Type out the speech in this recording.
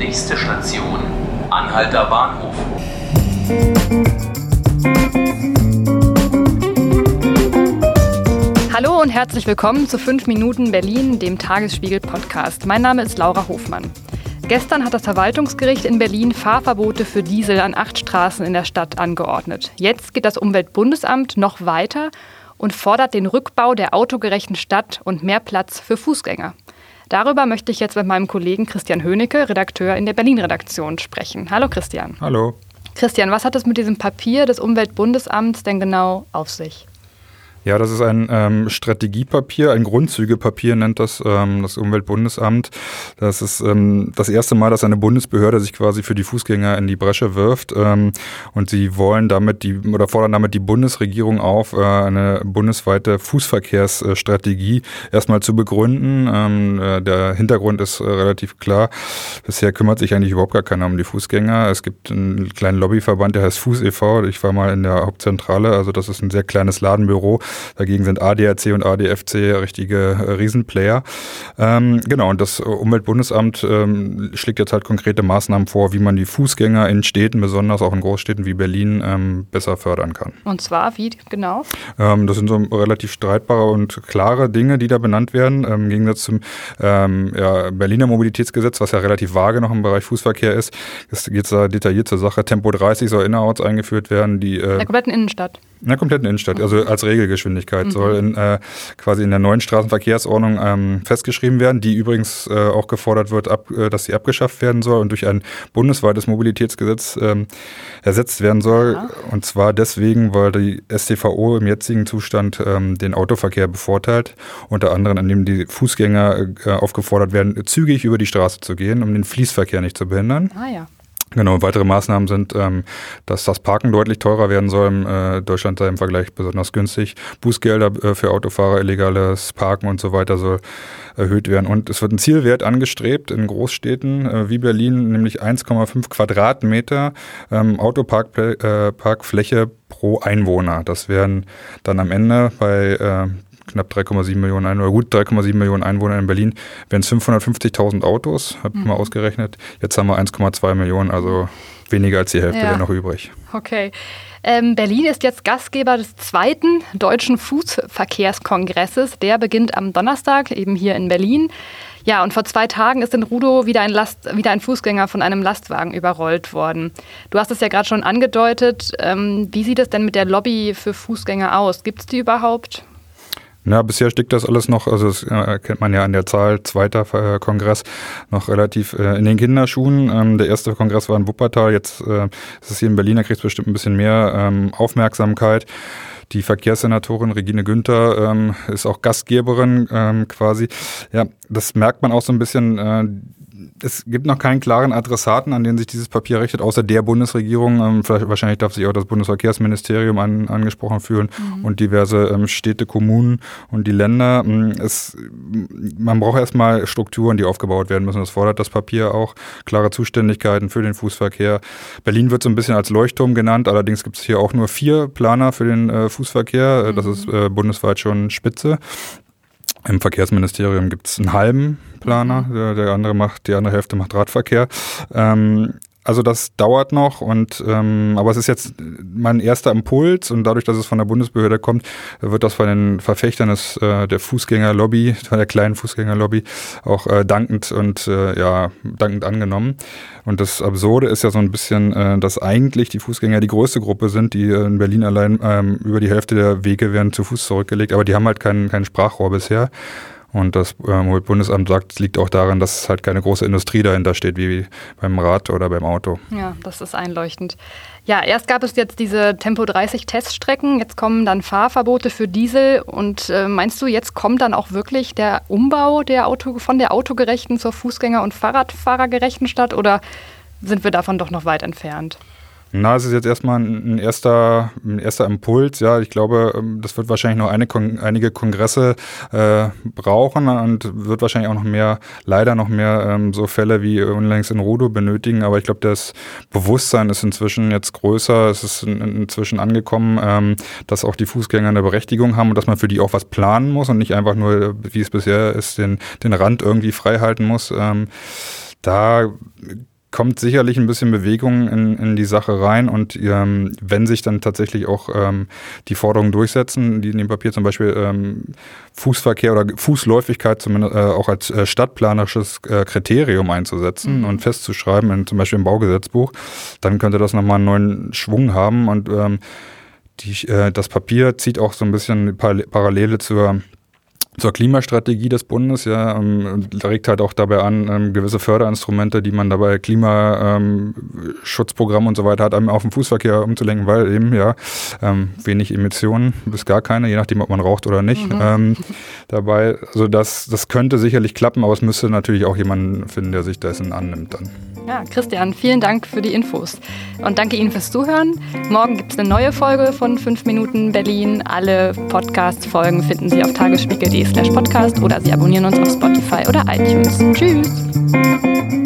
Nächste Station, Anhalter Bahnhof. Hallo und herzlich willkommen zu 5 Minuten Berlin, dem Tagesspiegel-Podcast. Mein Name ist Laura Hofmann. Gestern hat das Verwaltungsgericht in Berlin Fahrverbote für Diesel an acht Straßen in der Stadt angeordnet. Jetzt geht das Umweltbundesamt noch weiter und fordert den Rückbau der autogerechten Stadt und mehr Platz für Fußgänger. Darüber möchte ich jetzt mit meinem Kollegen Christian Höhnecke, Redakteur in der Berlin-Redaktion, sprechen. Hallo Christian. Hallo. Christian, was hat es mit diesem Papier des Umweltbundesamts denn genau auf sich? Ja, das ist ein ähm, Strategiepapier, ein Grundzügepapier nennt das ähm, das Umweltbundesamt. Das ist ähm, das erste Mal, dass eine Bundesbehörde sich quasi für die Fußgänger in die Bresche wirft. Ähm, und sie wollen damit die oder fordern damit die Bundesregierung auf, äh, eine bundesweite Fußverkehrsstrategie erstmal zu begründen. Ähm, äh, der Hintergrund ist äh, relativ klar. Bisher kümmert sich eigentlich überhaupt gar keiner um die Fußgänger. Es gibt einen kleinen Lobbyverband, der heißt Fuß e.V. Ich war mal in der Hauptzentrale, also das ist ein sehr kleines Ladenbüro Dagegen sind ADAC und ADFC richtige äh, Riesenplayer. Ähm, genau, und das Umweltbundesamt ähm, schlägt jetzt halt konkrete Maßnahmen vor, wie man die Fußgänger in Städten, besonders auch in Großstädten wie Berlin, ähm, besser fördern kann. Und zwar, wie genau? Ähm, das sind so relativ streitbare und klare Dinge, die da benannt werden. Ähm, Im Gegensatz zum ähm, ja, Berliner Mobilitätsgesetz, was ja relativ vage noch im Bereich Fußverkehr ist, geht es da detailliert zur Sache. Tempo 30 soll innerorts eingeführt werden. Die, äh, in der kompletten Innenstadt. In der kompletten Innenstadt, also als Regelgeschwindigkeit mhm. soll in, äh, quasi in der neuen Straßenverkehrsordnung ähm, festgeschrieben werden, die übrigens äh, auch gefordert wird, ab, äh, dass sie abgeschafft werden soll und durch ein bundesweites Mobilitätsgesetz ähm, ersetzt werden soll. Ja. Und zwar deswegen, weil die STVO im jetzigen Zustand ähm, den Autoverkehr bevorteilt, unter anderem indem die Fußgänger äh, aufgefordert werden, zügig über die Straße zu gehen, um den Fließverkehr nicht zu behindern. Ah ja. Genau, weitere Maßnahmen sind, ähm, dass das Parken deutlich teurer werden soll. Äh, Deutschland sei im Vergleich besonders günstig. Bußgelder äh, für Autofahrer, illegales Parken und so weiter soll erhöht werden. Und es wird ein Zielwert angestrebt in Großstädten äh, wie Berlin, nämlich 1,5 Quadratmeter ähm, Autoparkfläche äh, pro Einwohner. Das wären dann am Ende bei äh, knapp 3,7 Millionen Einwohner, oder gut 3,7 Millionen Einwohner in Berlin, wären es 550.000 Autos, habe ich mhm. mal ausgerechnet. Jetzt haben wir 1,2 Millionen, also weniger als die Hälfte ja. wäre noch übrig. Okay. Ähm, Berlin ist jetzt Gastgeber des zweiten deutschen Fußverkehrskongresses. Der beginnt am Donnerstag, eben hier in Berlin. Ja, und vor zwei Tagen ist in Rudow wieder ein, Last, wieder ein Fußgänger von einem Lastwagen überrollt worden. Du hast es ja gerade schon angedeutet. Ähm, wie sieht es denn mit der Lobby für Fußgänger aus? Gibt es die überhaupt? Ja, bisher steckt das alles noch, also das äh, kennt man ja an der Zahl, zweiter äh, Kongress, noch relativ äh, in den Kinderschuhen. Ähm, der erste Kongress war in Wuppertal, jetzt ist es hier in Berlin, da kriegt es bestimmt ein bisschen mehr ähm, Aufmerksamkeit. Die Verkehrssenatorin Regine Günther ähm, ist auch Gastgeberin quasi. Ja, das merkt man auch so ein bisschen. Äh, es gibt noch keinen klaren Adressaten, an den sich dieses Papier richtet, außer der Bundesregierung. Ähm, vielleicht, wahrscheinlich darf sich auch das Bundesverkehrsministerium an, angesprochen fühlen mhm. und diverse ähm, Städte, Kommunen und die Länder. Ähm, es, man braucht erstmal Strukturen, die aufgebaut werden müssen. Das fordert das Papier auch. Klare Zuständigkeiten für den Fußverkehr. Berlin wird so ein bisschen als Leuchtturm genannt. Allerdings gibt es hier auch nur vier Planer für den äh, Fußverkehr. Mhm. Das ist äh, bundesweit schon Spitze. Im Verkehrsministerium gibt es einen halben Planer, der, der, andere macht, die andere Hälfte macht Radverkehr. Ähm, also das dauert noch und ähm, aber es ist jetzt mein erster Impuls und dadurch, dass es von der Bundesbehörde kommt, wird das von den Verfechtern des, äh, der Fußgängerlobby, der kleinen Fußgängerlobby auch äh, dankend und äh, ja dankend angenommen. Und das Absurde ist ja so ein bisschen, äh, dass eigentlich die Fußgänger die größte Gruppe sind, die in Berlin allein ähm, über die Hälfte der Wege werden zu Fuß zurückgelegt, aber die haben halt kein, kein Sprachrohr bisher. Und das äh, Bundesamt sagt, es liegt auch daran, dass halt keine große Industrie dahinter steht, wie beim Rad oder beim Auto. Ja, das ist einleuchtend. Ja, erst gab es jetzt diese Tempo 30 Teststrecken, jetzt kommen dann Fahrverbote für Diesel. Und äh, meinst du, jetzt kommt dann auch wirklich der Umbau der Auto, von der autogerechten zur Fußgänger- und Fahrradfahrergerechten Stadt oder sind wir davon doch noch weit entfernt? Na, es ist jetzt erstmal ein, erster, ein erster Impuls. Ja, ich glaube, ähm, das wird wahrscheinlich noch eine, einige Kongresse äh, brauchen und wird wahrscheinlich auch noch mehr, leider noch mehr ähm, so Fälle wie unlängst in Rudo benötigen. Aber ich glaube, das Bewusstsein ist inzwischen jetzt größer. Es ist in, inzwischen angekommen, ähm, dass auch die Fußgänger eine Berechtigung haben und dass man für die auch was planen muss und nicht einfach nur, wie es bisher ist, den, den Rand irgendwie frei halten muss. Ähm, da kommt sicherlich ein bisschen Bewegung in, in die Sache rein und ähm, wenn sich dann tatsächlich auch ähm, die Forderungen durchsetzen, die in dem Papier zum Beispiel ähm, Fußverkehr oder Fußläufigkeit zumindest äh, auch als äh, stadtplanerisches äh, Kriterium einzusetzen mhm. und festzuschreiben, in, zum Beispiel im Baugesetzbuch, dann könnte das nochmal einen neuen Schwung haben und ähm, die, äh, das Papier zieht auch so ein bisschen Parallele zur zur Klimastrategie des Bundes, ja, ähm, regt halt auch dabei an, ähm, gewisse Förderinstrumente, die man dabei Klimaschutzprogramm ähm, und so weiter hat, auf den Fußverkehr umzulenken, weil eben ja ähm, wenig Emissionen bis gar keine, je nachdem, ob man raucht oder nicht. Mhm. Ähm, dabei, also das, das könnte sicherlich klappen, aber es müsste natürlich auch jemanden finden, der sich dessen annimmt dann. Ja, Christian, vielen Dank für die Infos. Und danke Ihnen fürs Zuhören. Morgen gibt es eine neue Folge von 5 Minuten Berlin. Alle Podcast-Folgen finden Sie auf tagesspiegel.de slash podcast oder Sie abonnieren uns auf Spotify oder iTunes. Tschüss!